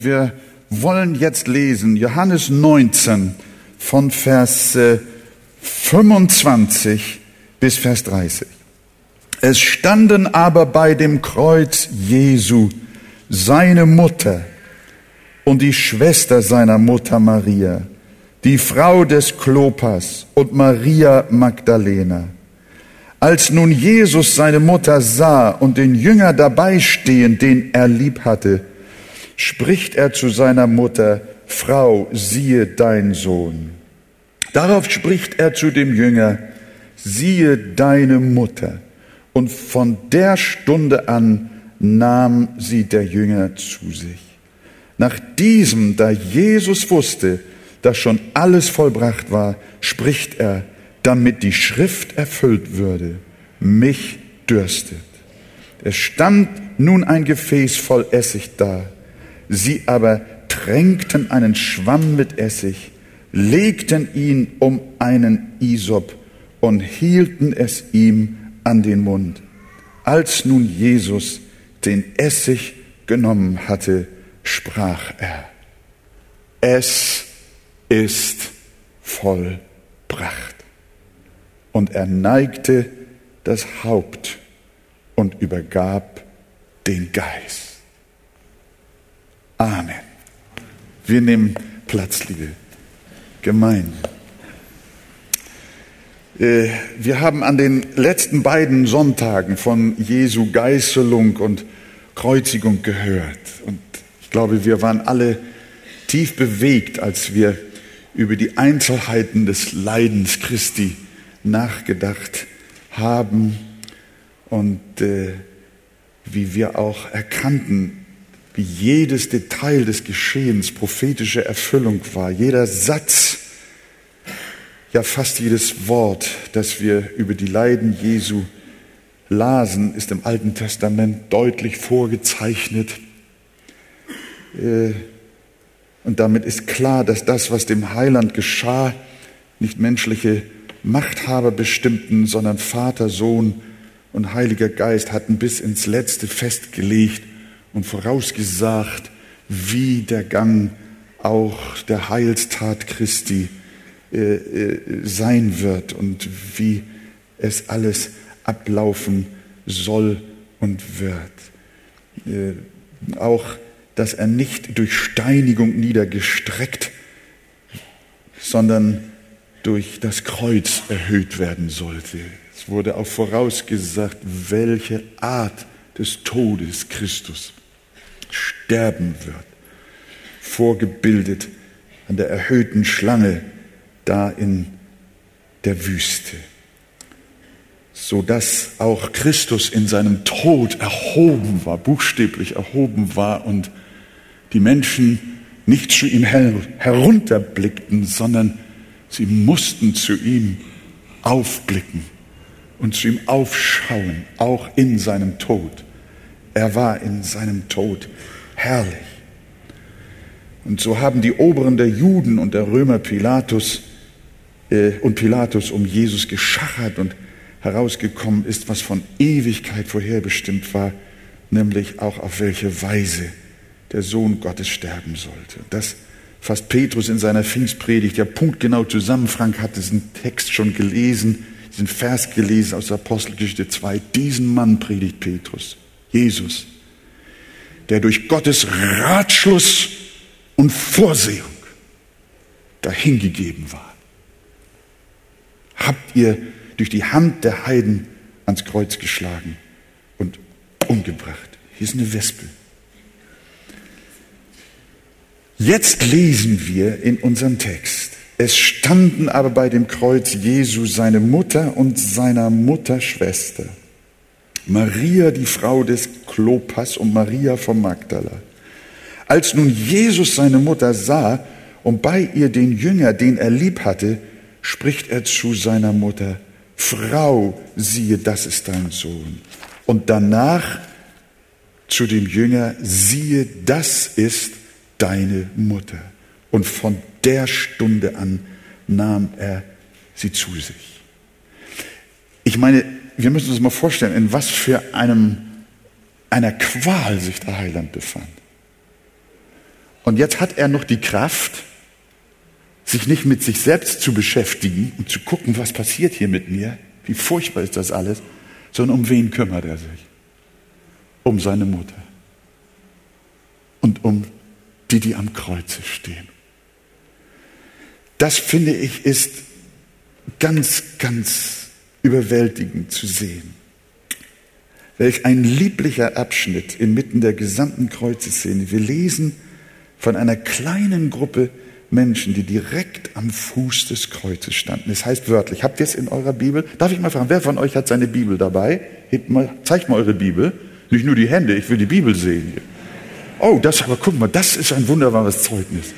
Wir wollen jetzt lesen Johannes 19 von Vers 25 bis Vers 30. Es standen aber bei dem Kreuz Jesu seine Mutter und die Schwester seiner Mutter Maria, die Frau des Klopas und Maria Magdalena. Als nun Jesus seine Mutter sah und den Jünger dabei stehen, den er lieb hatte, spricht er zu seiner Mutter, Frau, siehe dein Sohn. Darauf spricht er zu dem Jünger, siehe deine Mutter. Und von der Stunde an nahm sie der Jünger zu sich. Nach diesem, da Jesus wusste, dass schon alles vollbracht war, spricht er, damit die Schrift erfüllt würde, mich dürstet. Es stand nun ein Gefäß voll Essig da Sie aber tränkten einen Schwamm mit Essig, legten ihn um einen Isop und hielten es ihm an den Mund. Als nun Jesus den Essig genommen hatte, sprach er, es ist vollbracht. Und er neigte das Haupt und übergab den Geist. Amen. Wir nehmen Platz, liebe Gemeinde. Äh, wir haben an den letzten beiden Sonntagen von Jesu Geißelung und Kreuzigung gehört. Und ich glaube, wir waren alle tief bewegt, als wir über die Einzelheiten des Leidens Christi nachgedacht haben und äh, wie wir auch erkannten, wie jedes Detail des Geschehens prophetische Erfüllung war. Jeder Satz, ja fast jedes Wort, das wir über die Leiden Jesu lasen, ist im Alten Testament deutlich vorgezeichnet. Äh, und damit ist klar, dass das, was dem Heiland geschah, nicht menschliche Machthaber bestimmten, sondern Vater, Sohn und Heiliger Geist hatten bis ins Letzte festgelegt und vorausgesagt, wie der Gang auch der Heilstat Christi äh, äh, sein wird und wie es alles ablaufen soll und wird. Äh, auch, dass er nicht durch Steinigung niedergestreckt, sondern durch das Kreuz erhöht werden sollte. Es wurde auch vorausgesagt, welche Art des Todes Christus sterben wird, vorgebildet an der erhöhten Schlange da in der Wüste, so dass auch Christus in seinem Tod erhoben war, buchstäblich erhoben war und die Menschen nicht zu ihm herunterblickten, sondern sie mussten zu ihm aufblicken und zu ihm aufschauen, auch in seinem Tod. Er war in seinem Tod herrlich. Und so haben die Oberen der Juden und der Römer Pilatus äh, und Pilatus um Jesus geschachert und herausgekommen ist, was von Ewigkeit vorherbestimmt war, nämlich auch auf welche Weise der Sohn Gottes sterben sollte. Das fasst Petrus in seiner Pfingstpredigt ja punktgenau zusammen. Frank hat diesen Text schon gelesen, diesen Vers gelesen aus Apostelgeschichte 2. Diesen Mann predigt Petrus. Jesus, der durch Gottes Ratschluss und Vorsehung dahingegeben war. Habt ihr durch die Hand der Heiden ans Kreuz geschlagen und umgebracht. Hier ist eine Wespe. Jetzt lesen wir in unserem Text. Es standen aber bei dem Kreuz Jesu seine Mutter und seiner Mutter Schwester. Maria, die Frau des Klopas und Maria von Magdala. Als nun Jesus seine Mutter sah und bei ihr den Jünger, den er lieb hatte, spricht er zu seiner Mutter, Frau, siehe, das ist dein Sohn. Und danach zu dem Jünger, siehe, das ist deine Mutter. Und von der Stunde an nahm er sie zu sich. Ich meine, wir müssen uns mal vorstellen, in was für einem, einer Qual sich der Heiland befand. Und jetzt hat er noch die Kraft, sich nicht mit sich selbst zu beschäftigen und zu gucken, was passiert hier mit mir, wie furchtbar ist das alles, sondern um wen kümmert er sich? Um seine Mutter und um die, die am Kreuze stehen. Das finde ich ist ganz, ganz überwältigend zu sehen. Welch ein lieblicher Abschnitt inmitten der gesamten Kreuzeszene. Wir lesen von einer kleinen Gruppe Menschen, die direkt am Fuß des Kreuzes standen. Es das heißt wörtlich, habt ihr es in eurer Bibel? Darf ich mal fragen, wer von euch hat seine Bibel dabei? Mal, zeigt mal eure Bibel. Nicht nur die Hände, ich will die Bibel sehen. Oh, das aber, guck mal, das ist ein wunderbares Zeugnis.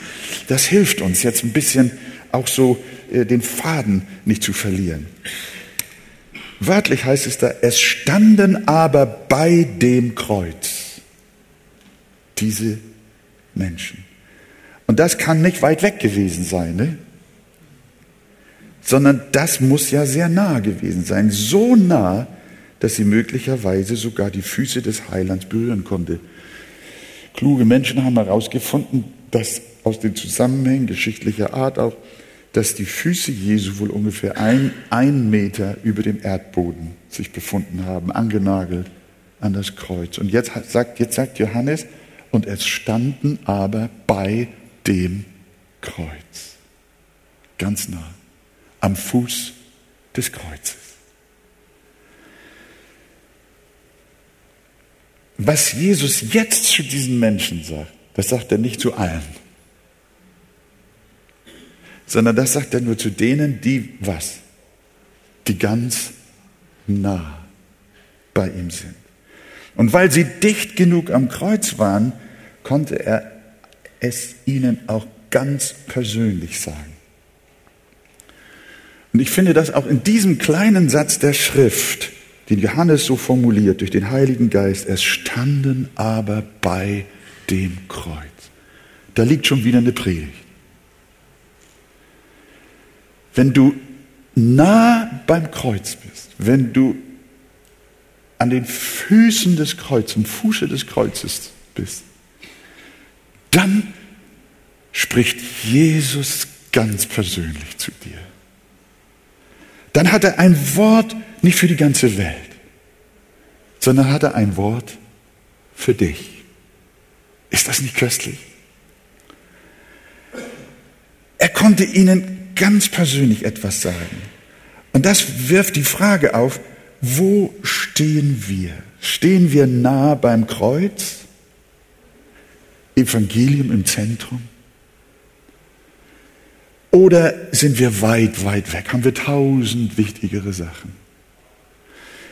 Das hilft uns jetzt ein bisschen auch so äh, den Faden nicht zu verlieren. Wörtlich heißt es da, es standen aber bei dem Kreuz diese Menschen. Und das kann nicht weit weg gewesen sein, ne? sondern das muss ja sehr nah gewesen sein. So nah, dass sie möglicherweise sogar die Füße des Heilands berühren konnte. Kluge Menschen haben herausgefunden, dass aus den Zusammenhängen geschichtlicher Art auch, dass die Füße Jesu wohl ungefähr ein, ein Meter über dem Erdboden sich befunden haben, angenagelt an das Kreuz. Und jetzt sagt, jetzt sagt Johannes, und es standen aber bei dem Kreuz. Ganz nah. Am Fuß des Kreuzes. Was Jesus jetzt zu diesen Menschen sagt, das sagt er nicht zu allen, sondern das sagt er nur zu denen, die was? Die ganz nah bei ihm sind. Und weil sie dicht genug am Kreuz waren, konnte er es ihnen auch ganz persönlich sagen. Und ich finde das auch in diesem kleinen Satz der Schrift, den Johannes so formuliert durch den Heiligen Geist, es standen aber bei dem Kreuz. Da liegt schon wieder eine Predigt. Wenn du nah beim Kreuz bist, wenn du an den Füßen des Kreuzes, am Fuße des Kreuzes bist, dann spricht Jesus ganz persönlich zu dir. Dann hat er ein Wort nicht für die ganze Welt, sondern hat er ein Wort für dich. Ist das nicht köstlich? Er konnte ihnen ganz persönlich etwas sagen. Und das wirft die Frage auf, wo stehen wir? Stehen wir nah beim Kreuz? Evangelium im Zentrum? Oder sind wir weit, weit weg? Haben wir tausend wichtigere Sachen?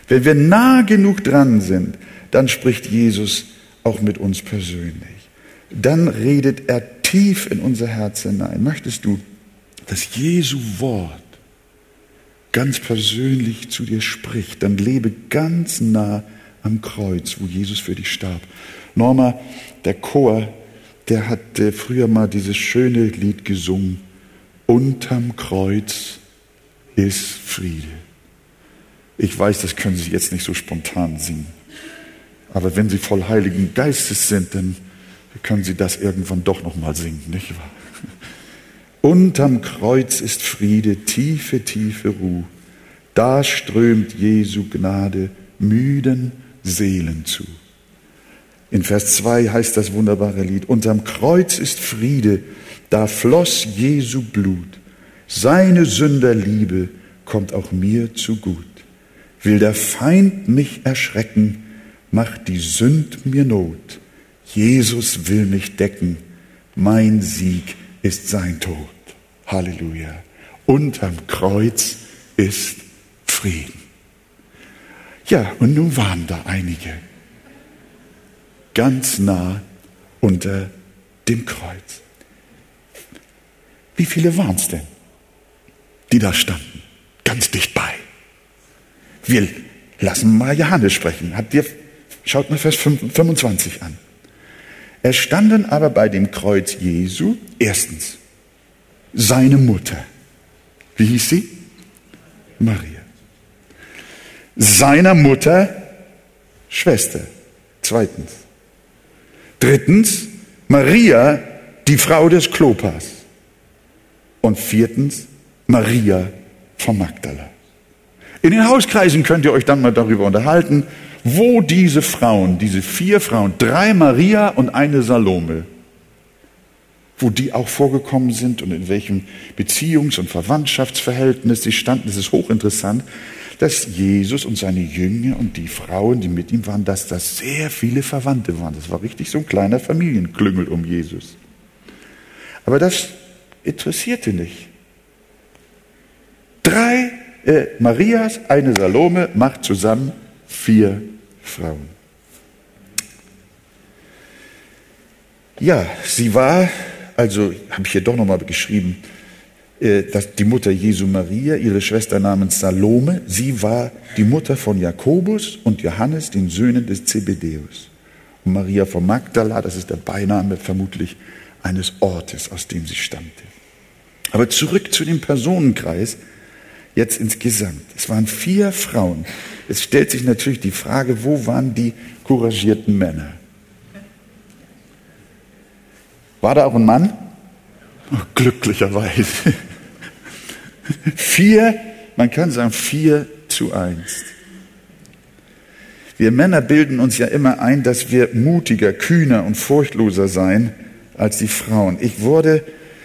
Wenn wir nah genug dran sind, dann spricht Jesus auch mit uns persönlich. Dann redet er tief in unser Herz hinein. Möchtest du, dass Jesu Wort ganz persönlich zu dir spricht, dann lebe ganz nah am Kreuz, wo Jesus für dich starb. Norma, der Chor, der hat früher mal dieses schöne Lied gesungen. Unterm Kreuz ist Friede. Ich weiß, das können Sie jetzt nicht so spontan singen. Aber wenn Sie voll Heiligen Geistes sind, dann können Sie das irgendwann doch noch mal singen, nicht wahr? Unterm Kreuz ist Friede, tiefe, tiefe Ruhe. Da strömt Jesu Gnade müden Seelen zu. In Vers 2 heißt das wunderbare Lied, unterm Kreuz ist Friede, da floss Jesu Blut. Seine Sünderliebe kommt auch mir zu gut. Will der Feind mich erschrecken, macht die Sünd mir Not. Jesus will mich decken, mein Sieg ist sein Tod. Halleluja. Unterm Kreuz ist Frieden. Ja, und nun waren da einige ganz nah unter dem Kreuz. Wie viele waren es denn, die da standen? Ganz dicht bei. Wir lassen mal Johannes sprechen. Habt ihr, schaut mal Vers 25 an. Es standen aber bei dem Kreuz Jesu erstens seine Mutter. Wie hieß sie? Maria. Seiner Mutter Schwester. Zweitens. Drittens Maria, die Frau des Klopas. Und viertens, Maria von Magdala. In den Hauskreisen könnt ihr euch dann mal darüber unterhalten, wo diese Frauen, diese vier Frauen, drei Maria und eine Salome, wo die auch vorgekommen sind und in welchem Beziehungs- und Verwandtschaftsverhältnis sie standen. Es ist hochinteressant, dass Jesus und seine Jünger und die Frauen, die mit ihm waren, dass das sehr viele Verwandte waren. Das war richtig so ein kleiner Familienklüngel um Jesus. Aber das interessierte nicht. Drei äh, Marias, eine Salome macht zusammen vier Frauen. Ja, sie war, also habe ich hier doch nochmal geschrieben, äh, dass die Mutter Jesu Maria, ihre Schwester namens Salome, sie war die Mutter von Jakobus und Johannes, den Söhnen des Zebedeus. Und Maria von Magdala, das ist der Beiname vermutlich eines Ortes, aus dem sie stammte. Aber zurück zu dem Personenkreis, jetzt insgesamt. Es waren vier Frauen. Es stellt sich natürlich die Frage, wo waren die couragierten Männer? War da auch ein Mann? Oh, glücklicherweise. vier, man kann sagen vier zu eins. Wir Männer bilden uns ja immer ein, dass wir mutiger, kühner und furchtloser seien als die Frauen. Ich wurde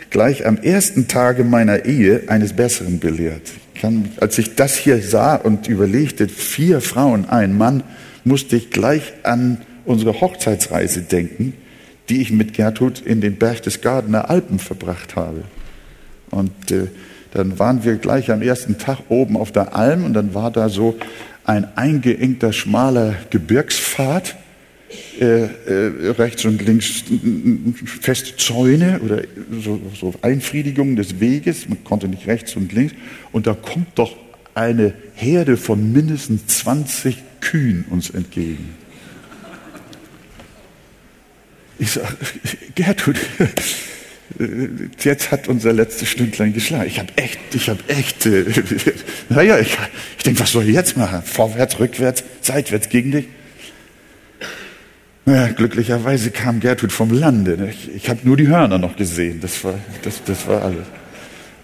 gleich am ersten Tage meiner Ehe eines Besseren belehrt. Kann, als ich das hier sah und überlegte, vier Frauen, ein Mann, musste ich gleich an unsere Hochzeitsreise denken, die ich mit Gertrud in den Gardener Alpen verbracht habe. Und äh, dann waren wir gleich am ersten Tag oben auf der Alm und dann war da so ein eingeengter, schmaler Gebirgspfad äh, äh, rechts und links feste Zäune oder so, so Einfriedigungen des Weges. Man konnte nicht rechts und links. Und da kommt doch eine Herde von mindestens 20 Kühen uns entgegen. Ich sage, Gertrud, jetzt hat unser letztes Stündlein geschlagen. Ich habe echt, ich habe echt, äh, naja, ich, ich denke, was soll ich jetzt machen? Vorwärts, rückwärts, seitwärts gegen dich? Ja, glücklicherweise kam Gertrud vom Lande. Ne? Ich, ich habe nur die Hörner noch gesehen. Das war, das, das war alles.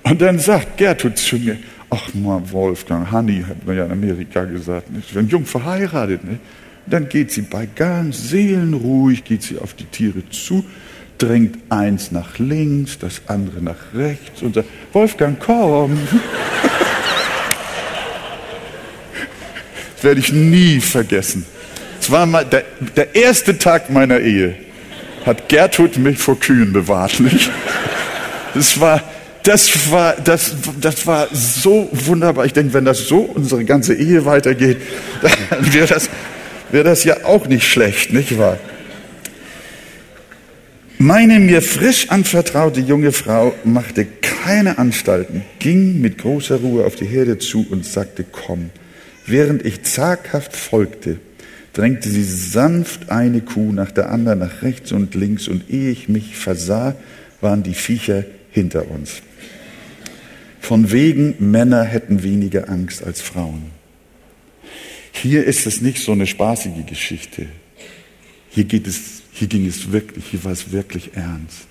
Und dann sagt Gertrud zu mir, ach mal Wolfgang, Honey, hat man ja in Amerika gesagt, nicht? wenn jung verheiratet, nicht? dann geht sie bei ganz seelenruhig, geht sie auf die Tiere zu, drängt eins nach links, das andere nach rechts und sagt, Wolfgang, komm. das werde ich nie vergessen. Es war mal der, der erste Tag meiner Ehe. Hat Gertrud mich vor Kühen bewahrt. Nicht? Das war, das war, das, das war so wunderbar. Ich denke, wenn das so unsere ganze Ehe weitergeht, dann wäre das, wäre das ja auch nicht schlecht, nicht wahr? Meine mir frisch anvertraute junge Frau machte keine Anstalten, ging mit großer Ruhe auf die Herde zu und sagte, komm. Während ich zaghaft folgte, drängte sie sanft eine Kuh nach der anderen nach rechts und links und ehe ich mich versah, waren die Viecher hinter uns. Von wegen Männer hätten weniger Angst als Frauen. Hier ist es nicht so eine spaßige Geschichte. Hier geht es, hier ging es wirklich, hier war es wirklich ernst.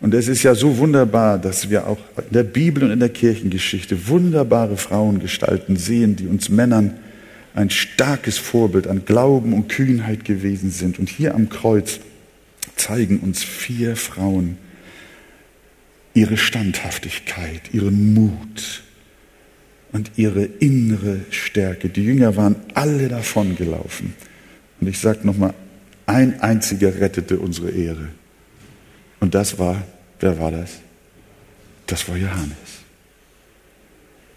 Und es ist ja so wunderbar, dass wir auch in der Bibel und in der Kirchengeschichte wunderbare Frauengestalten sehen, die uns Männern ein starkes Vorbild an Glauben und Kühnheit gewesen sind. Und hier am Kreuz zeigen uns vier Frauen ihre Standhaftigkeit, ihren Mut und ihre innere Stärke. Die Jünger waren alle davon gelaufen. Und ich sage nochmal, ein einziger rettete unsere Ehre. Und das war, wer war das? Das war Johannes.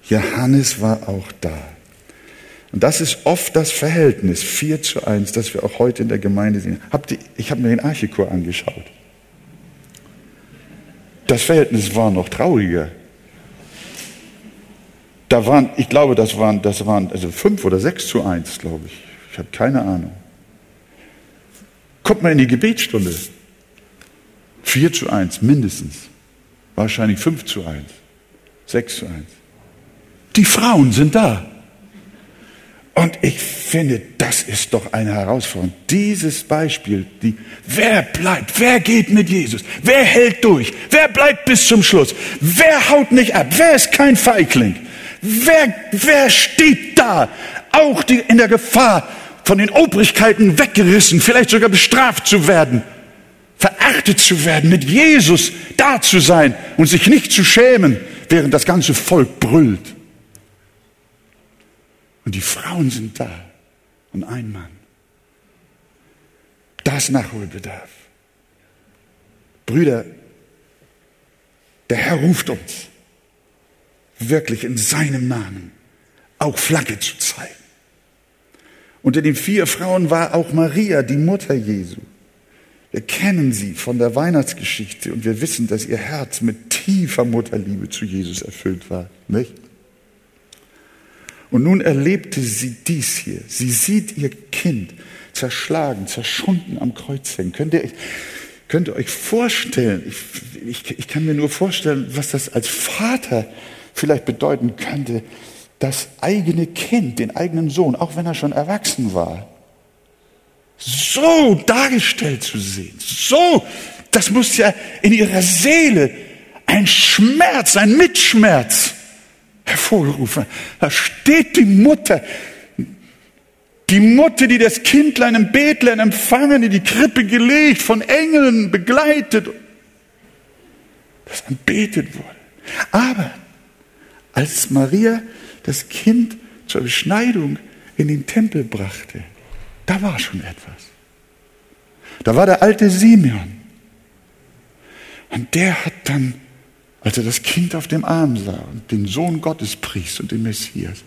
Johannes war auch da. Und das ist oft das Verhältnis 4 zu 1, das wir auch heute in der Gemeinde sehen. Habt ihr, ich habe mir den Archichor angeschaut. Das Verhältnis war noch trauriger. Da waren, ich glaube, das waren, das waren also 5 oder 6 zu 1, glaube ich. Ich habe keine Ahnung. Kommt mal in die Gebetsstunde. 4 zu 1, mindestens. Wahrscheinlich 5 zu 1. 6 zu 1. Die Frauen sind da. Und ich finde, das ist doch eine Herausforderung. Dieses Beispiel, die, wer bleibt, wer geht mit Jesus, wer hält durch, wer bleibt bis zum Schluss, wer haut nicht ab, wer ist kein Feigling, wer, wer steht da, auch die, in der Gefahr, von den Obrigkeiten weggerissen, vielleicht sogar bestraft zu werden, verachtet zu werden, mit Jesus da zu sein und sich nicht zu schämen, während das ganze Volk brüllt. Und die Frauen sind da und ein Mann. Das Nachholbedarf. Brüder, der Herr ruft uns, wirklich in seinem Namen auch Flagge zu zeigen. Unter den vier Frauen war auch Maria, die Mutter Jesu. Wir kennen sie von der Weihnachtsgeschichte und wir wissen, dass ihr Herz mit tiefer Mutterliebe zu Jesus erfüllt war, nicht? Und nun erlebte sie dies hier. Sie sieht ihr Kind zerschlagen, zerschunden am Kreuz hängen. Könnt ihr, könnt ihr euch vorstellen, ich, ich, ich kann mir nur vorstellen, was das als Vater vielleicht bedeuten könnte, das eigene Kind, den eigenen Sohn, auch wenn er schon erwachsen war, so dargestellt zu sehen. So, das muss ja in ihrer Seele ein Schmerz, ein Mitschmerz hervorgerufen. Da steht die Mutter, die Mutter, die das Kindlein im Bethlehem empfangen, in die Krippe gelegt, von Engeln begleitet, das anbetet wurde. Aber als Maria das Kind zur Beschneidung in den Tempel brachte, da war schon etwas. Da war der alte Simeon. Und der hat dann als er das Kind auf dem Arm sah und den Sohn Gottes pries und den Messias,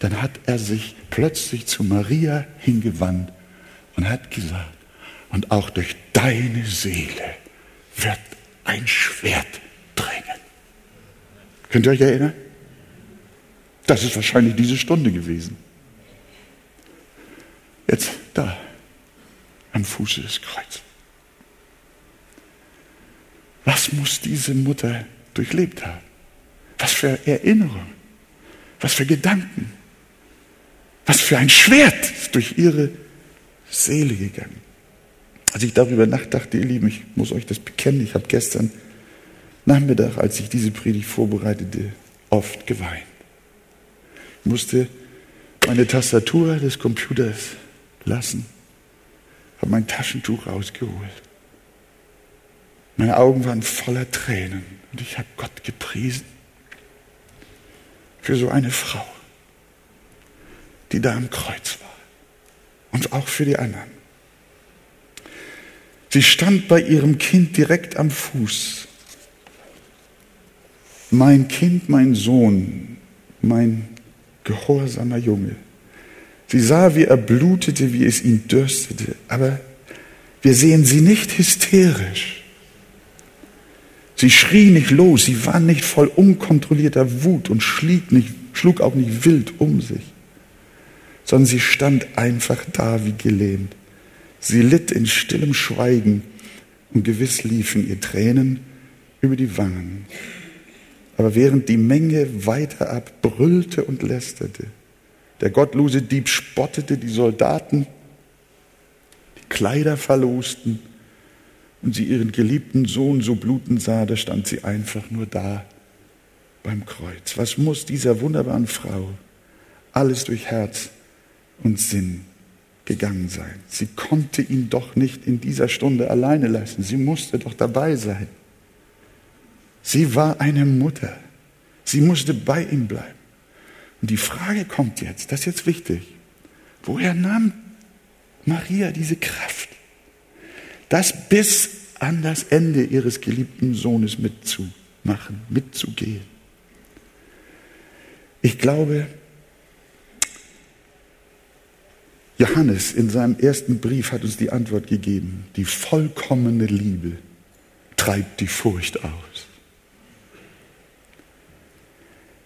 dann hat er sich plötzlich zu Maria hingewandt und hat gesagt, und auch durch deine Seele wird ein Schwert drängen. Könnt ihr euch erinnern? Das ist wahrscheinlich diese Stunde gewesen. Jetzt da, am Fuße des Kreuzes. Was muss diese Mutter durchlebt haben. Was für Erinnerungen, was für Gedanken, was für ein Schwert ist durch ihre Seele gegangen. Als ich darüber nachdachte, ihr Lieben, ich muss euch das bekennen, ich habe gestern Nachmittag, als ich diese Predigt vorbereitete, oft geweint. Ich musste meine Tastatur des Computers lassen, habe mein Taschentuch rausgeholt. Meine Augen waren voller Tränen. Und ich habe Gott gepriesen für so eine Frau, die da am Kreuz war. Und auch für die anderen. Sie stand bei ihrem Kind direkt am Fuß. Mein Kind, mein Sohn, mein gehorsamer Junge. Sie sah, wie er blutete, wie es ihn dürstete, aber wir sehen sie nicht hysterisch. Sie schrie nicht los, sie war nicht voll unkontrollierter Wut und schlieg nicht, schlug auch nicht wild um sich, sondern sie stand einfach da wie gelähmt. Sie litt in stillem Schweigen und gewiss liefen ihr Tränen über die Wangen. Aber während die Menge weiter ab brüllte und lästerte, der gottlose Dieb spottete die Soldaten, die Kleider verlosten, und sie ihren geliebten Sohn so bluten sah, da stand sie einfach nur da beim Kreuz. Was muss dieser wunderbaren Frau alles durch Herz und Sinn gegangen sein? Sie konnte ihn doch nicht in dieser Stunde alleine lassen. Sie musste doch dabei sein. Sie war eine Mutter. Sie musste bei ihm bleiben. Und die Frage kommt jetzt, das ist jetzt wichtig. Woher nahm Maria diese Kraft? das bis an das Ende ihres geliebten Sohnes mitzumachen, mitzugehen. Ich glaube, Johannes in seinem ersten Brief hat uns die Antwort gegeben. Die vollkommene Liebe treibt die Furcht aus.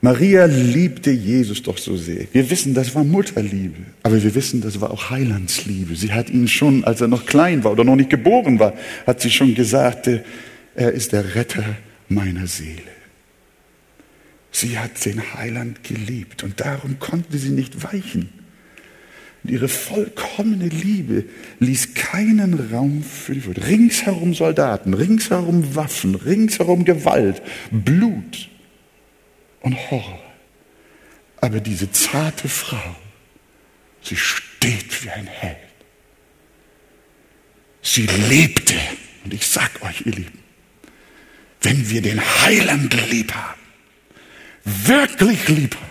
Maria liebte Jesus doch so sehr. Wir wissen, das war Mutterliebe, aber wir wissen, das war auch Heilandsliebe. Sie hat ihn schon, als er noch klein war oder noch nicht geboren war, hat sie schon gesagt, er ist der Retter meiner Seele. Sie hat den Heiland geliebt und darum konnte sie nicht weichen. Und ihre vollkommene Liebe ließ keinen Raum für die Wut. Ringsherum Soldaten, ringsherum Waffen, ringsherum Gewalt, Blut und Horror. Aber diese zarte Frau, sie steht wie ein Held. Sie lebte. Und ich sag euch, ihr Lieben, wenn wir den Heiland lieb haben, wirklich lieb haben,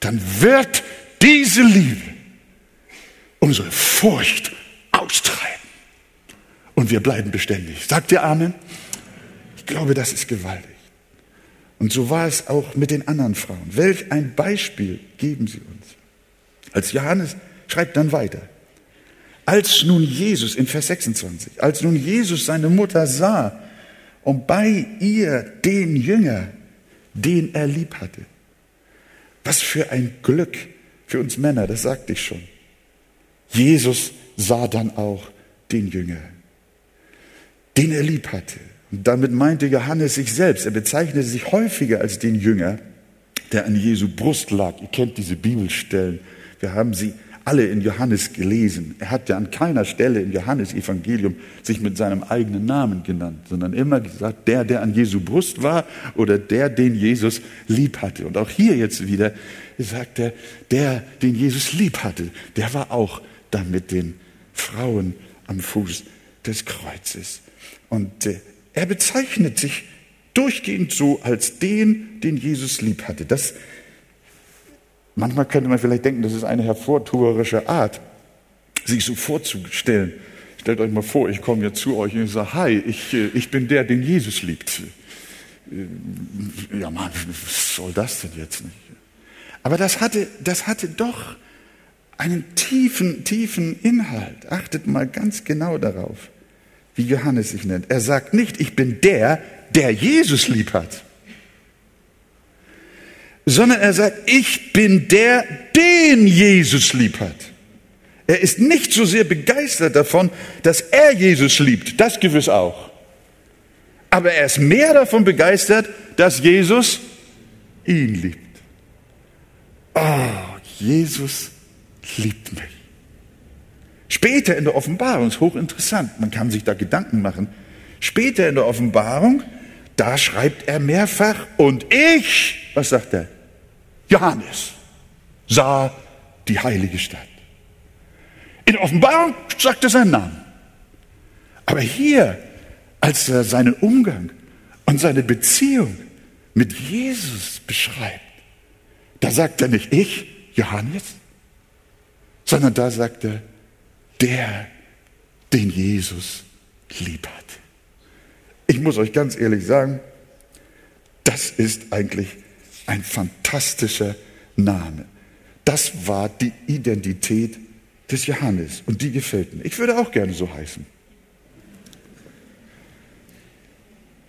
dann wird diese Liebe unsere Furcht austreiben. Und wir bleiben beständig. Sagt ihr Amen? Ich glaube, das ist gewaltig. Und so war es auch mit den anderen Frauen. Welch ein Beispiel geben sie uns. Als Johannes schreibt dann weiter. Als nun Jesus, in Vers 26, als nun Jesus seine Mutter sah und bei ihr den Jünger, den er lieb hatte. Was für ein Glück für uns Männer, das sagte ich schon. Jesus sah dann auch den Jünger, den er lieb hatte. Damit meinte Johannes sich selbst. Er bezeichnete sich häufiger als den Jünger, der an Jesu Brust lag. Ihr kennt diese Bibelstellen. Wir haben sie alle in Johannes gelesen. Er hat ja an keiner Stelle im Johannesevangelium sich mit seinem eigenen Namen genannt, sondern immer gesagt, der, der an Jesu Brust war oder der, den Jesus lieb hatte. Und auch hier jetzt wieder sagt er, der, den Jesus lieb hatte, der war auch da mit den Frauen am Fuß des Kreuzes. Und äh, er bezeichnet sich durchgehend so als den, den Jesus lieb hatte. Das, manchmal könnte man vielleicht denken, das ist eine hervortuerische Art, sich so vorzustellen. Stellt euch mal vor, ich komme jetzt zu euch und sage, hi, ich, äh, ich bin der, den Jesus liebt. Äh, ja, Mann, was soll das denn jetzt nicht? Aber das hatte, das hatte doch einen tiefen, tiefen Inhalt. Achtet mal ganz genau darauf, wie Johannes sich nennt. Er sagt nicht, ich bin der, der Jesus lieb hat, sondern er sagt, ich bin der, den Jesus lieb hat. Er ist nicht so sehr begeistert davon, dass er Jesus liebt, das gewiss auch. Aber er ist mehr davon begeistert, dass Jesus ihn liebt. Oh, Jesus liebt mich. Später in der Offenbarung, ist hochinteressant, man kann sich da Gedanken machen. Später in der Offenbarung, da schreibt er mehrfach, und ich, was sagt er? Johannes sah die heilige Stadt. In der Offenbarung sagt er seinen Namen. Aber hier, als er seinen Umgang und seine Beziehung mit Jesus beschreibt, da sagt er nicht ich, Johannes, sondern da sagt er, der, den Jesus lieb hat. Ich muss euch ganz ehrlich sagen, das ist eigentlich ein fantastischer Name. Das war die Identität des Johannes und die gefällt mir. Ich würde auch gerne so heißen.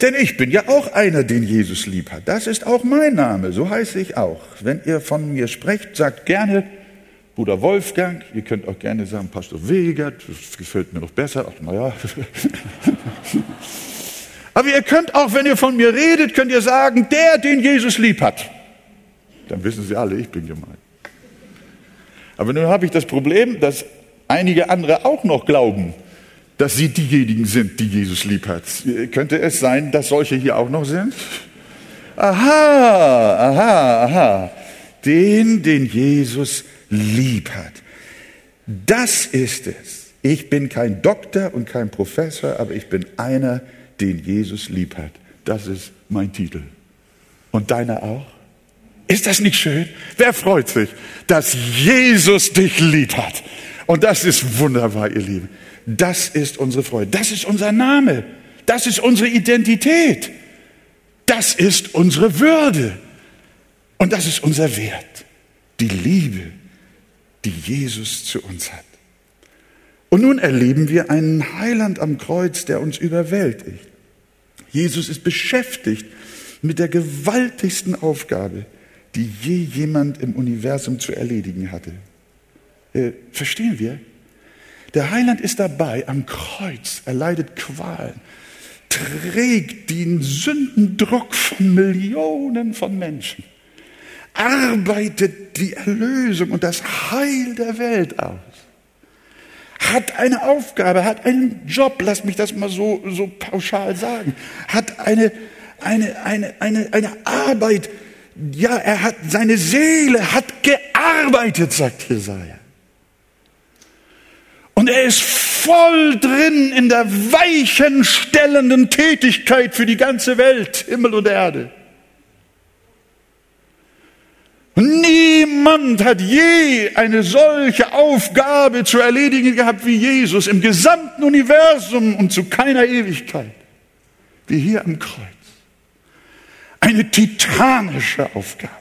Denn ich bin ja auch einer, den Jesus lieb hat. Das ist auch mein Name, so heiße ich auch. Wenn ihr von mir sprecht, sagt gerne Bruder Wolfgang, ihr könnt auch gerne sagen Pastor Wegert, das gefällt mir noch besser. Ach, naja. Aber ihr könnt auch, wenn ihr von mir redet, könnt ihr sagen, der, den Jesus lieb hat. Dann wissen sie alle, ich bin gemeint. Aber nun habe ich das Problem, dass einige andere auch noch glauben, dass sie diejenigen sind, die Jesus lieb hat. Könnte es sein, dass solche hier auch noch sind? Aha, aha, aha. Den, den Jesus lieb hat. Das ist es. Ich bin kein Doktor und kein Professor, aber ich bin einer, den Jesus lieb hat. Das ist mein Titel. Und deiner auch? Ist das nicht schön? Wer freut sich, dass Jesus dich lieb hat? Und das ist wunderbar, ihr Lieben. Das ist unsere Freude. Das ist unser Name. Das ist unsere Identität. Das ist unsere Würde. Und das ist unser Wert. Die Liebe, die Jesus zu uns hat. Und nun erleben wir einen Heiland am Kreuz, der uns überwältigt. Jesus ist beschäftigt mit der gewaltigsten Aufgabe, die je jemand im Universum zu erledigen hatte. Äh, verstehen wir? Der Heiland ist dabei am Kreuz, er leidet Qualen, trägt den Sündendruck von Millionen von Menschen. Arbeitet die Erlösung und das Heil der Welt aus. Hat eine Aufgabe, hat einen Job, lass mich das mal so, so pauschal sagen, hat eine, eine, eine, eine, eine Arbeit. Ja, er hat, seine Seele hat gearbeitet, sagt Jesaja. Und er ist voll drin in der weichen, stellenden Tätigkeit für die ganze Welt, Himmel und Erde. Niemand hat je eine solche Aufgabe zu erledigen gehabt wie Jesus im gesamten Universum und zu keiner Ewigkeit, wie hier am Kreuz. Eine titanische Aufgabe,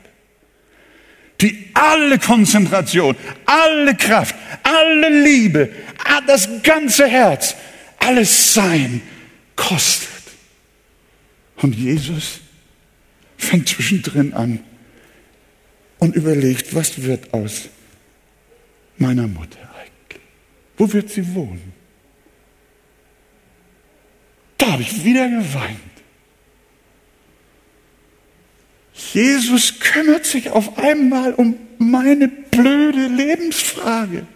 die alle Konzentration, alle Kraft, alle Liebe, das ganze Herz, alles Sein kostet. Und Jesus fängt zwischendrin an, und überlegt, was wird aus meiner Mutter eigentlich? Wo wird sie wohnen? Da habe ich wieder geweint. Jesus kümmert sich auf einmal um meine blöde Lebensfrage,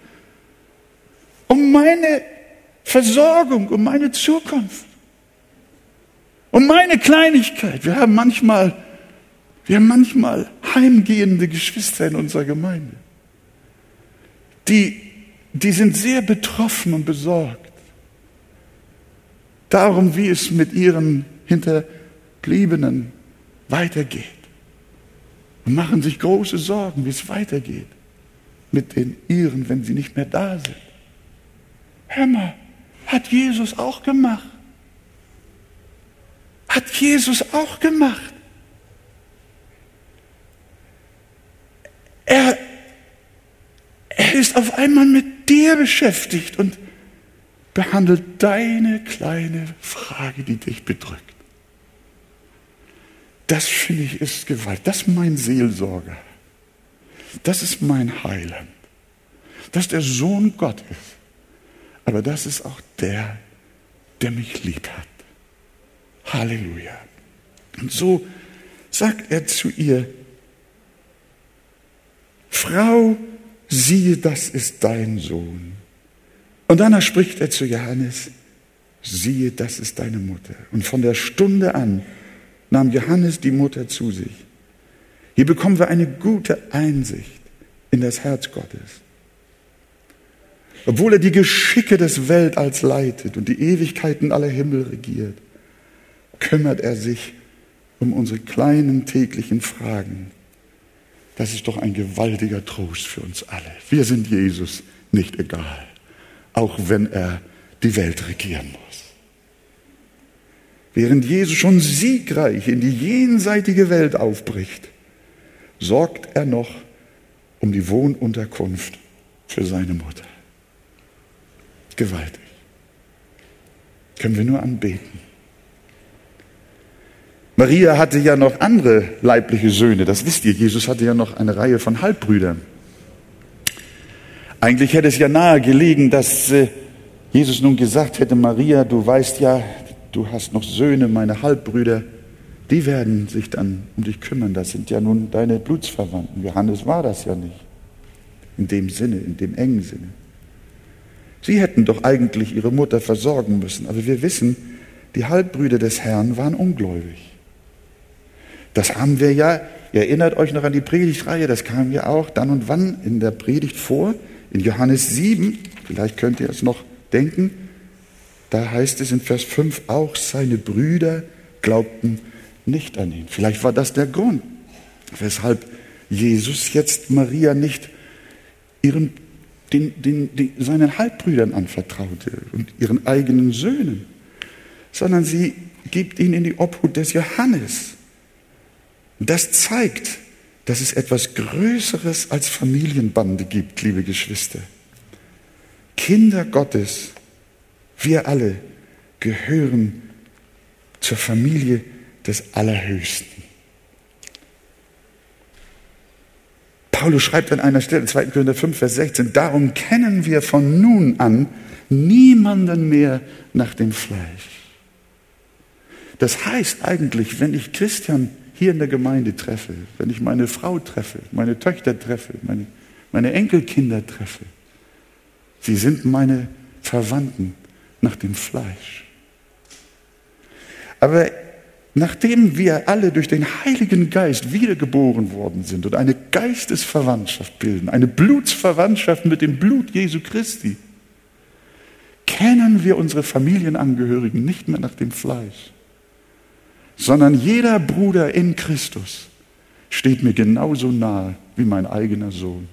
um meine Versorgung, um meine Zukunft, um meine Kleinigkeit. Wir haben manchmal wir haben manchmal heimgehende Geschwister in unserer Gemeinde. Die, die sind sehr betroffen und besorgt. Darum, wie es mit ihren Hinterbliebenen weitergeht. Und machen sich große Sorgen, wie es weitergeht mit den ihren, wenn sie nicht mehr da sind. Hör mal, hat Jesus auch gemacht. Hat Jesus auch gemacht. Er, er ist auf einmal mit dir beschäftigt und behandelt deine kleine Frage, die dich bedrückt. Das finde ich ist Gewalt. Das ist mein Seelsorger. Das ist mein Heiland. Das ist der Sohn Gottes. Aber das ist auch der, der mich lieb hat. Halleluja. Und so sagt er zu ihr, Frau, siehe, das ist dein Sohn. Und danach spricht er zu Johannes, siehe, das ist deine Mutter. Und von der Stunde an nahm Johannes die Mutter zu sich. Hier bekommen wir eine gute Einsicht in das Herz Gottes. Obwohl er die Geschicke des Weltalls leitet und die Ewigkeiten aller Himmel regiert, kümmert er sich um unsere kleinen täglichen Fragen das ist doch ein gewaltiger Trost für uns alle. Wir sind Jesus nicht egal, auch wenn er die Welt regieren muss. Während Jesus schon siegreich in die jenseitige Welt aufbricht, sorgt er noch um die Wohnunterkunft für seine Mutter. Gewaltig. Können wir nur anbeten. Maria hatte ja noch andere leibliche Söhne, das wisst ihr. Jesus hatte ja noch eine Reihe von Halbbrüdern. Eigentlich hätte es ja nahe gelegen, dass äh, Jesus nun gesagt hätte, Maria, du weißt ja, du hast noch Söhne, meine Halbbrüder, die werden sich dann um dich kümmern. Das sind ja nun deine Blutsverwandten. Johannes war das ja nicht. In dem Sinne, in dem engen Sinne. Sie hätten doch eigentlich ihre Mutter versorgen müssen. Aber wir wissen, die Halbbrüder des Herrn waren ungläubig. Das haben wir ja, ihr erinnert euch noch an die Predigtreihe, das kam ja auch dann und wann in der Predigt vor, in Johannes 7, vielleicht könnt ihr es noch denken, da heißt es in Vers 5, auch seine Brüder glaubten nicht an ihn. Vielleicht war das der Grund, weshalb Jesus jetzt Maria nicht ihren, den, den, den, seinen Halbbrüdern anvertraute und ihren eigenen Söhnen, sondern sie gibt ihn in die Obhut des Johannes. Das zeigt, dass es etwas Größeres als Familienbande gibt, liebe Geschwister. Kinder Gottes, wir alle gehören zur Familie des Allerhöchsten. Paulus schreibt an einer Stelle, 2. Korinther 5, Vers 16, darum kennen wir von nun an niemanden mehr nach dem Fleisch. Das heißt eigentlich, wenn ich Christian hier in der Gemeinde treffe, wenn ich meine Frau treffe, meine Töchter treffe, meine, meine Enkelkinder treffe, sie sind meine Verwandten nach dem Fleisch. Aber nachdem wir alle durch den Heiligen Geist wiedergeboren worden sind und eine Geistesverwandtschaft bilden, eine Blutsverwandtschaft mit dem Blut Jesu Christi, kennen wir unsere Familienangehörigen nicht mehr nach dem Fleisch, sondern jeder Bruder in Christus steht mir genauso nahe wie mein eigener Sohn.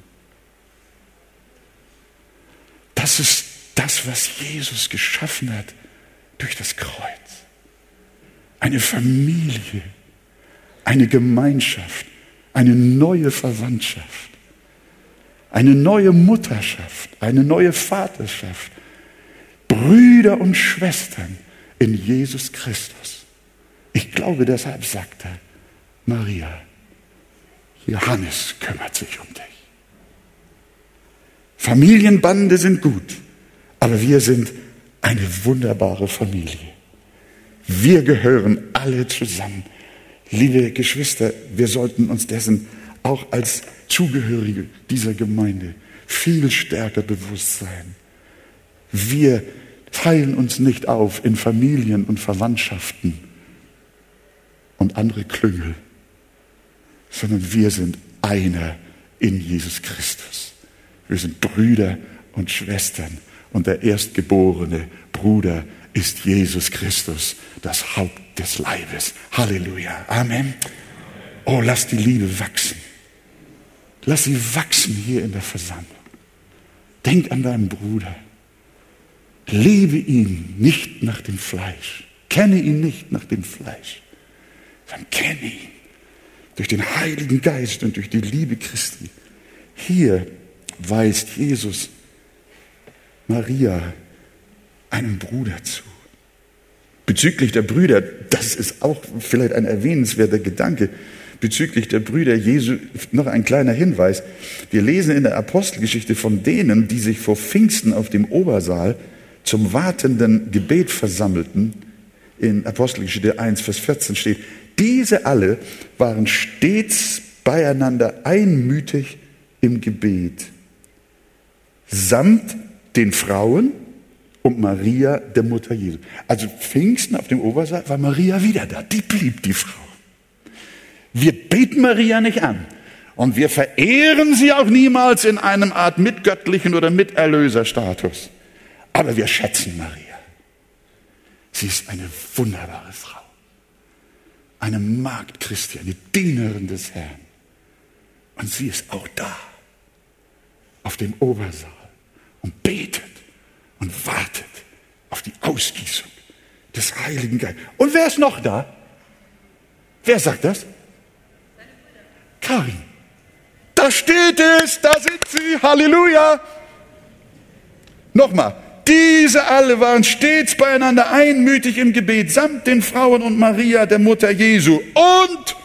Das ist das, was Jesus geschaffen hat durch das Kreuz. Eine Familie, eine Gemeinschaft, eine neue Verwandtschaft, eine neue Mutterschaft, eine neue Vaterschaft, Brüder und Schwestern in Jesus Christus. Ich glaube, deshalb sagt er, Maria, Johannes kümmert sich um dich. Familienbande sind gut, aber wir sind eine wunderbare Familie. Wir gehören alle zusammen. Liebe Geschwister, wir sollten uns dessen auch als Zugehörige dieser Gemeinde viel stärker bewusst sein. Wir teilen uns nicht auf in Familien und Verwandtschaften und andere Klüngel, sondern wir sind einer in Jesus Christus. Wir sind Brüder und Schwestern und der erstgeborene Bruder ist Jesus Christus, das Haupt des Leibes. Halleluja. Amen. Oh, lass die Liebe wachsen. Lass sie wachsen hier in der Versammlung. Denk an deinen Bruder. Lebe ihn nicht nach dem Fleisch. Kenne ihn nicht nach dem Fleisch. Sondern kenne ihn durch den Heiligen Geist und durch die Liebe Christi. Hier weist Jesus Maria einen Bruder zu. Bezüglich der Brüder, das ist auch vielleicht ein erwähnenswerter Gedanke, bezüglich der Brüder Jesu noch ein kleiner Hinweis. Wir lesen in der Apostelgeschichte von denen, die sich vor Pfingsten auf dem Obersaal zum wartenden Gebet versammelten. In Apostelgeschichte 1, Vers 14 steht, diese alle waren stets beieinander einmütig im Gebet, samt den Frauen und Maria, der Mutter Jesu. Also Pfingsten auf dem Obersaal war Maria wieder da. Die blieb die Frau. Wir beten Maria nicht an. Und wir verehren sie auch niemals in einem Art mitgöttlichen oder Miterlöserstatus. Aber wir schätzen Maria. Sie ist eine wunderbare Frau. Eine Magd Christi, eine Dienerin des Herrn. Und sie ist auch da. Auf dem Obersaal und betet und wartet auf die Ausgießung des Heiligen Geistes. Und wer ist noch da? Wer sagt das? Karin. Da steht es, da sind sie, Halleluja. Nochmal, diese alle waren stets beieinander einmütig im Gebet, samt den Frauen und Maria, der Mutter Jesu und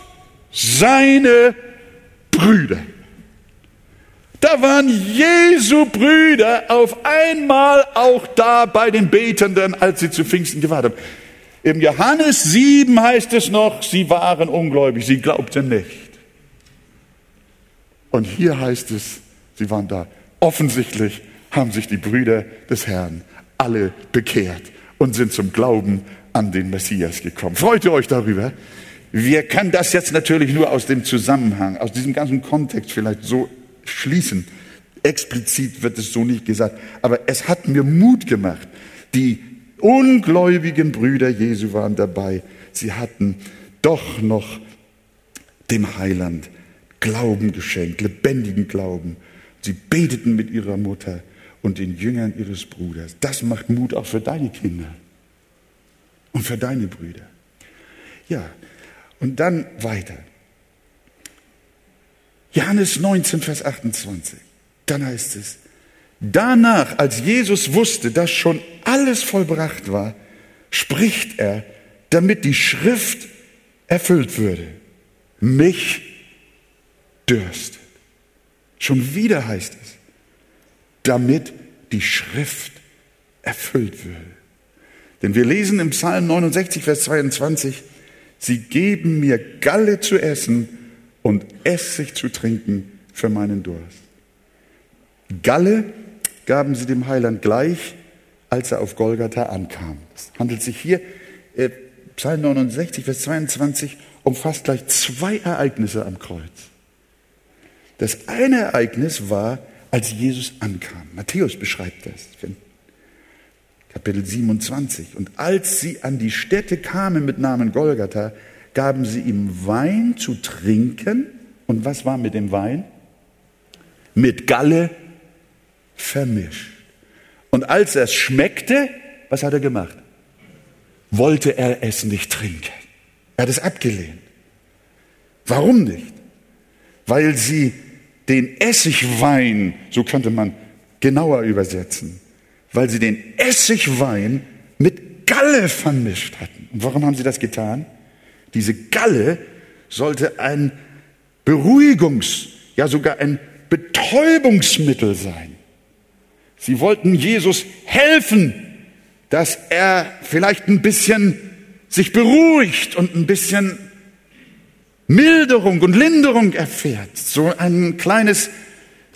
seine Brüder. Da waren Jesu Brüder auf einmal auch da bei den Betenden, als sie zu Pfingsten gewartet haben. Im Johannes 7 heißt es noch, sie waren ungläubig, sie glaubten nicht. Und hier heißt es, sie waren da. Offensichtlich haben sich die Brüder des Herrn alle bekehrt und sind zum Glauben an den Messias gekommen. Freut ihr euch darüber? Wir können das jetzt natürlich nur aus dem Zusammenhang, aus diesem ganzen Kontext vielleicht so schließen. Explizit wird es so nicht gesagt. Aber es hat mir Mut gemacht. Die ungläubigen Brüder Jesu waren dabei. Sie hatten doch noch dem Heiland Glauben geschenkt, lebendigen Glauben. Sie beteten mit ihrer Mutter und den Jüngern ihres Bruders. Das macht Mut auch für deine Kinder und für deine Brüder. Ja, und dann weiter. Johannes 19, Vers 28. Dann heißt es, danach, als Jesus wusste, dass schon alles vollbracht war, spricht er, damit die Schrift erfüllt würde. Mich dürstet. Schon wieder heißt es, damit die Schrift erfüllt würde. Denn wir lesen im Psalm 69, Vers 22, Sie geben mir Galle zu essen und Essig zu trinken für meinen Durst. Galle gaben sie dem Heiland gleich, als er auf Golgatha ankam. Es handelt sich hier, äh, Psalm 69, Vers 22, umfasst gleich zwei Ereignisse am Kreuz. Das eine Ereignis war, als Jesus ankam. Matthäus beschreibt das. Kapitel 27. Und als sie an die Stätte kamen mit Namen Golgatha, gaben sie ihm Wein zu trinken. Und was war mit dem Wein? Mit Galle vermischt. Und als er es schmeckte, was hat er gemacht? Wollte er es nicht trinken. Er hat es abgelehnt. Warum nicht? Weil sie den Essigwein, so könnte man genauer übersetzen, weil sie den Essigwein mit Galle vermischt hatten. Und warum haben sie das getan? Diese Galle sollte ein Beruhigungs-, ja sogar ein Betäubungsmittel sein. Sie wollten Jesus helfen, dass er vielleicht ein bisschen sich beruhigt und ein bisschen Milderung und Linderung erfährt. So ein kleines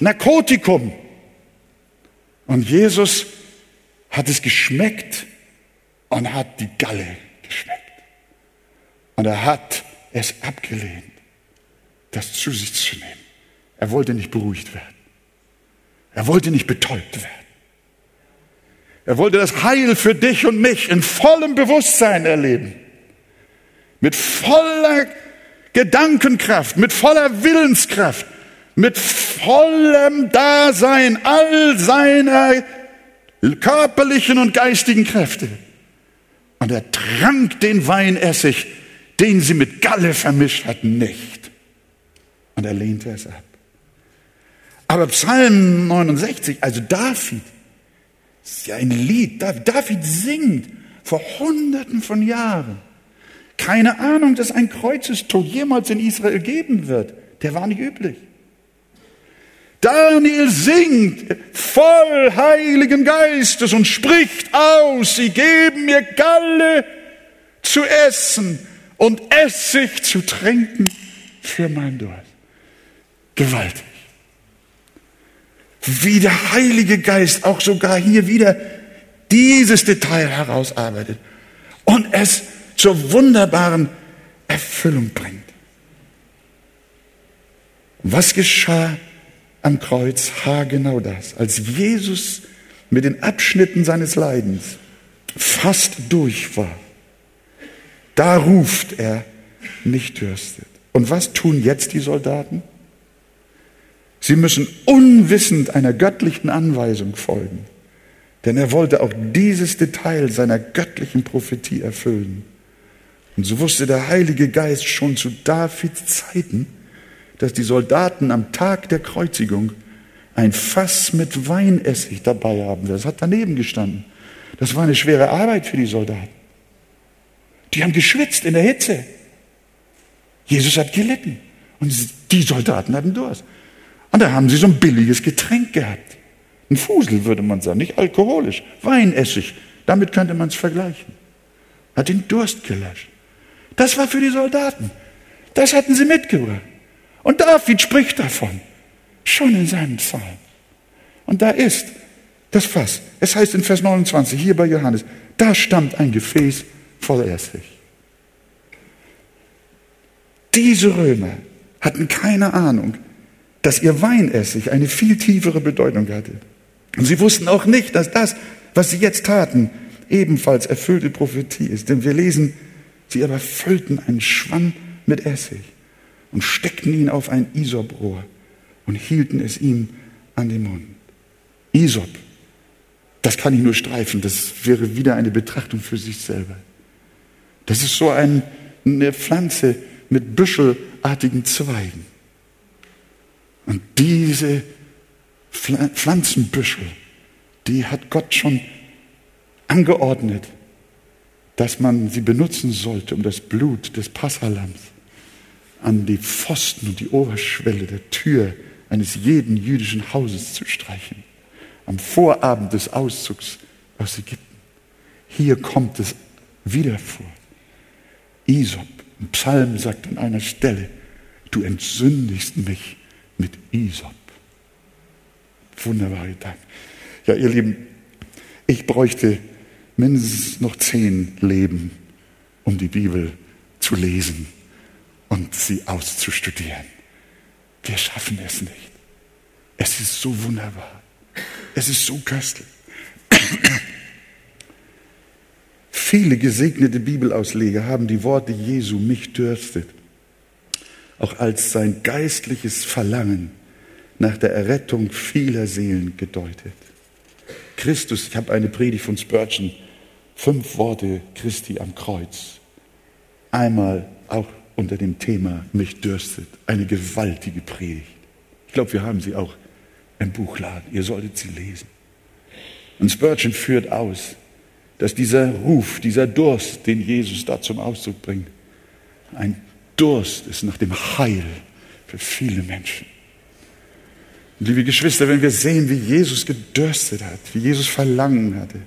Narkotikum. Und Jesus hat es geschmeckt und hat die Galle geschmeckt. Und er hat es abgelehnt, das zu sich zu nehmen. Er wollte nicht beruhigt werden. Er wollte nicht betäubt werden. Er wollte das Heil für dich und mich in vollem Bewusstsein erleben. Mit voller Gedankenkraft, mit voller Willenskraft, mit vollem Dasein all seiner körperlichen und geistigen Kräfte. Und er trank den Weinessig, den sie mit Galle vermischt hatten, nicht. Und er lehnte es ab. Aber Psalm 69, also David, ist ja ein Lied. David singt vor Hunderten von Jahren. Keine Ahnung, dass ein Kreuzestod jemals in Israel geben wird. Der war nicht üblich. Daniel singt voll Heiligen Geistes und spricht aus, sie geben mir Galle zu essen und Essig zu trinken für mein Durst. Gewaltig. Wie der Heilige Geist auch sogar hier wieder dieses Detail herausarbeitet und es zur wunderbaren Erfüllung bringt. Was geschah am Kreuz genau das. Als Jesus mit den Abschnitten seines Leidens fast durch war, da ruft er, nicht dürstet. Und was tun jetzt die Soldaten? Sie müssen unwissend einer göttlichen Anweisung folgen, denn er wollte auch dieses Detail seiner göttlichen Prophetie erfüllen. Und so wusste der Heilige Geist schon zu Davids Zeiten, dass die Soldaten am Tag der Kreuzigung ein Fass mit Weinessig dabei haben. Das hat daneben gestanden. Das war eine schwere Arbeit für die Soldaten. Die haben geschwitzt in der Hitze. Jesus hat gelitten. Und die Soldaten hatten Durst. Und da haben sie so ein billiges Getränk gehabt. Ein Fusel würde man sagen, nicht alkoholisch. Weinessig. Damit könnte man es vergleichen. Hat den Durst gelöscht. Das war für die Soldaten. Das hatten sie mitgebracht. Und David spricht davon, schon in seinem Psalm. Und da ist das Fass. Es heißt in Vers 29, hier bei Johannes, da stammt ein Gefäß voll Essig. Diese Römer hatten keine Ahnung, dass ihr Weinessig eine viel tiefere Bedeutung hatte. Und sie wussten auch nicht, dass das, was sie jetzt taten, ebenfalls erfüllte Prophetie ist. Denn wir lesen, sie aber füllten einen Schwamm mit Essig und steckten ihn auf ein Isoprohr und hielten es ihm an den Mund. Isop, das kann ich nur streifen, das wäre wieder eine Betrachtung für sich selber. Das ist so ein, eine Pflanze mit büschelartigen Zweigen. Und diese Pflanzenbüschel, die hat Gott schon angeordnet, dass man sie benutzen sollte, um das Blut des Passalams an die Pfosten und die Oberschwelle der Tür eines jeden jüdischen Hauses zu streichen. Am Vorabend des Auszugs aus Ägypten. Hier kommt es wieder vor. Isop, Ein Psalm sagt an einer Stelle, du entsündigst mich mit Isop. Wunderbare Gedanken. Ja, ihr Lieben, ich bräuchte mindestens noch zehn Leben, um die Bibel zu lesen und sie auszustudieren. Wir schaffen es nicht. Es ist so wunderbar. Es ist so köstlich. Viele gesegnete Bibelausleger haben die Worte Jesu mich dürstet auch als sein geistliches Verlangen nach der Errettung vieler Seelen gedeutet. Christus, ich habe eine Predigt von Spurgeon, fünf Worte Christi am Kreuz. Einmal auch unter dem Thema mich dürstet. Eine gewaltige Predigt. Ich glaube, wir haben sie auch im Buchladen. Ihr solltet sie lesen. Und Spurgeon führt aus, dass dieser Ruf, dieser Durst, den Jesus da zum Ausdruck bringt, ein Durst ist nach dem Heil für viele Menschen. Liebe Geschwister, wenn wir sehen, wie Jesus gedürstet hat, wie Jesus Verlangen hatte,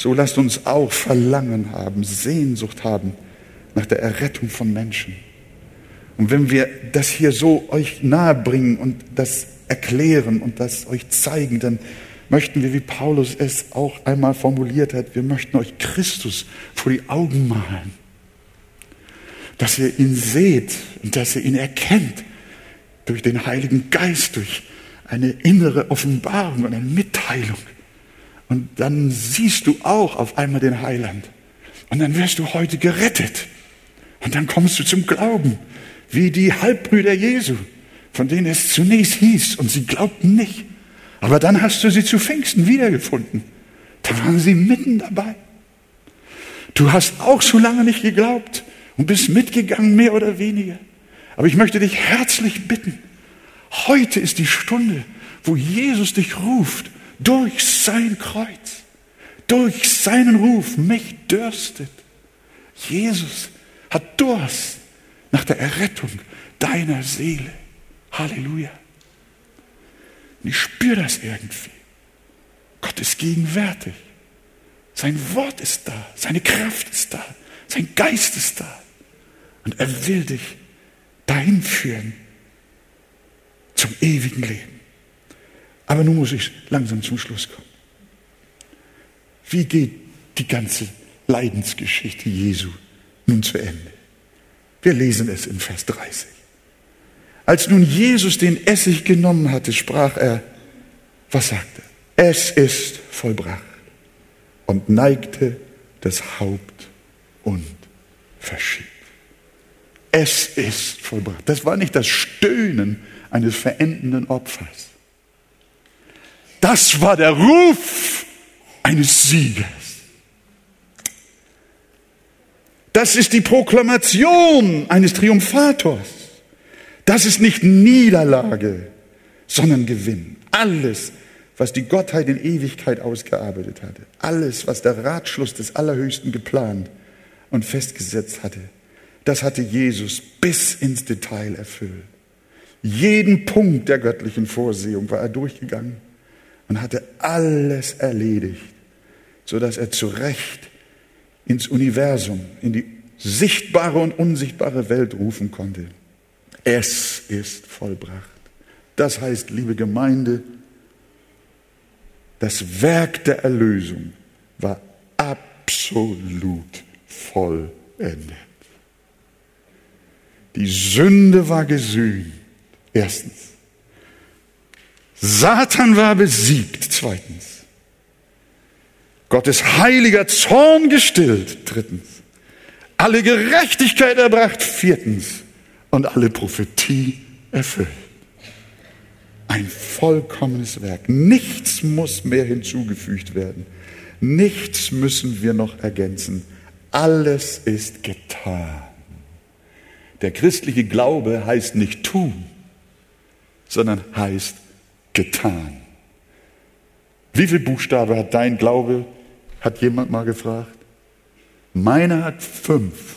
so lasst uns auch Verlangen haben, Sehnsucht haben nach der Errettung von Menschen. Und wenn wir das hier so euch nahebringen und das erklären und das euch zeigen, dann möchten wir, wie Paulus es auch einmal formuliert hat, wir möchten euch Christus vor die Augen malen dass ihr ihn seht und dass ihr ihn erkennt durch den Heiligen Geist, durch eine innere Offenbarung und eine Mitteilung. Und dann siehst du auch auf einmal den Heiland. Und dann wirst du heute gerettet. Und dann kommst du zum Glauben, wie die Halbbrüder Jesu, von denen es zunächst hieß, und sie glaubten nicht. Aber dann hast du sie zu Pfingsten wiedergefunden. Da waren sie mitten dabei. Du hast auch so lange nicht geglaubt und bist mitgegangen, mehr oder weniger. Aber ich möchte dich herzlich bitten, heute ist die Stunde, wo Jesus dich ruft, durch sein Kreuz, durch seinen Ruf, mich dürstet. Jesus hat Durst nach der Errettung deiner Seele. Halleluja. Und ich spüre das irgendwie. Gott ist gegenwärtig. Sein Wort ist da, seine Kraft ist da, sein Geist ist da. Und er will dich dahin führen zum ewigen Leben. Aber nun muss ich langsam zum Schluss kommen. Wie geht die ganze Leidensgeschichte Jesu nun zu Ende? Wir lesen es in Vers 30. Als nun Jesus den Essig genommen hatte, sprach er, was sagte er? Es ist vollbracht und neigte das Haupt und verschied. Es ist vollbracht. Das war nicht das Stöhnen eines verendenden Opfers. Das war der Ruf eines Siegers. Das ist die Proklamation eines Triumphators. Das ist nicht Niederlage, sondern Gewinn. Alles, was die Gottheit in Ewigkeit ausgearbeitet hatte, alles, was der Ratschluss des Allerhöchsten geplant und festgesetzt hatte, das hatte Jesus bis ins Detail erfüllt. Jeden Punkt der göttlichen Vorsehung war er durchgegangen und hatte alles erledigt, sodass er zu Recht ins Universum, in die sichtbare und unsichtbare Welt rufen konnte. Es ist vollbracht. Das heißt, liebe Gemeinde, das Werk der Erlösung war absolut vollendet. Die Sünde war gesühnt. Erstens. Satan war besiegt. Zweitens. Gottes heiliger Zorn gestillt. Drittens. Alle Gerechtigkeit erbracht. Viertens. Und alle Prophetie erfüllt. Ein vollkommenes Werk. Nichts muss mehr hinzugefügt werden. Nichts müssen wir noch ergänzen. Alles ist getan. Der christliche Glaube heißt nicht tun, sondern heißt getan. Wie viele Buchstaben hat dein Glaube? Hat jemand mal gefragt? Meiner hat fünf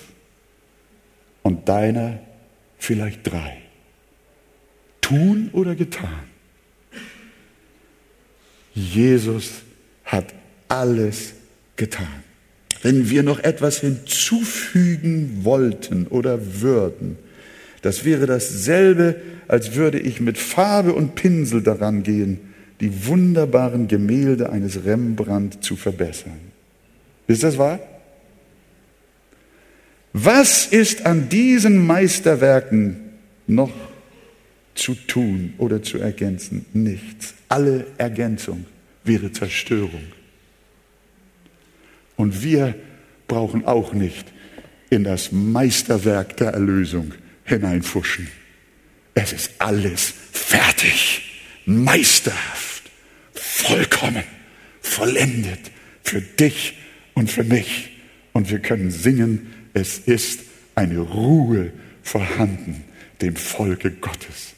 und deiner vielleicht drei. Tun oder getan? Jesus hat alles getan. wenn wir noch etwas hinzufügen wollten oder würden, das wäre dasselbe, als würde ich mit Farbe und Pinsel daran gehen, die wunderbaren Gemälde eines Rembrandt zu verbessern. Ist das wahr? Was ist an diesen Meisterwerken noch zu tun oder zu ergänzen? Nichts. Alle Ergänzung wäre Zerstörung. Und wir brauchen auch nicht in das Meisterwerk der Erlösung hineinfuschen. Es ist alles fertig, meisterhaft, vollkommen, vollendet für dich und für mich. Und wir können singen, es ist eine Ruhe vorhanden dem Volke Gottes.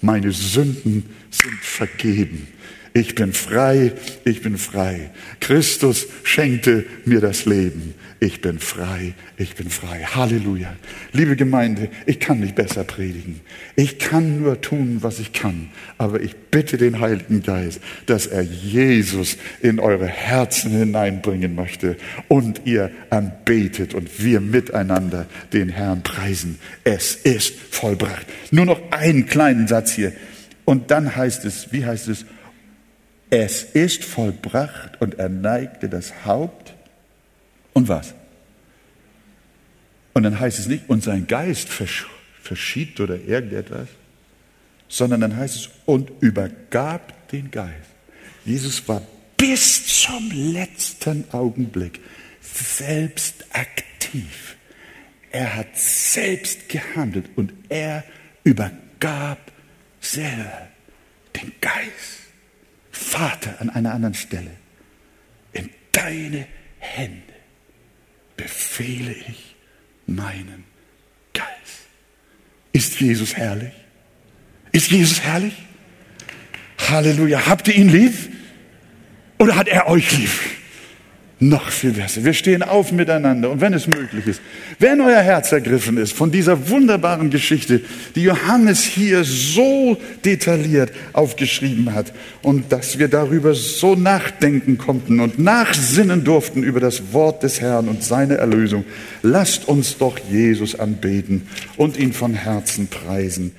Meine Sünden sind vergeben. Ich bin frei, ich bin frei. Christus schenkte mir das Leben. Ich bin frei, ich bin frei. Halleluja. Liebe Gemeinde, ich kann nicht besser predigen. Ich kann nur tun, was ich kann. Aber ich bitte den Heiligen Geist, dass er Jesus in eure Herzen hineinbringen möchte und ihr anbetet und wir miteinander den Herrn preisen. Es ist vollbracht. Nur noch einen kleinen Satz hier. Und dann heißt es, wie heißt es? es ist vollbracht und er neigte das Haupt und was? Und dann heißt es nicht, und sein Geist verschiebt oder irgendetwas, sondern dann heißt es, und übergab den Geist. Jesus war bis zum letzten Augenblick selbst aktiv. Er hat selbst gehandelt und er übergab selber den Geist. Vater an einer anderen Stelle, in deine Hände befehle ich meinen Geist. Ist Jesus herrlich? Ist Jesus herrlich? Halleluja. Habt ihr ihn lieb? Oder hat er euch lieb? Noch viel besser. Wir stehen auf miteinander und wenn es möglich ist, wenn euer Herz ergriffen ist von dieser wunderbaren Geschichte, die Johannes hier so detailliert aufgeschrieben hat und dass wir darüber so nachdenken konnten und nachsinnen durften über das Wort des Herrn und seine Erlösung, lasst uns doch Jesus anbeten und ihn von Herzen preisen.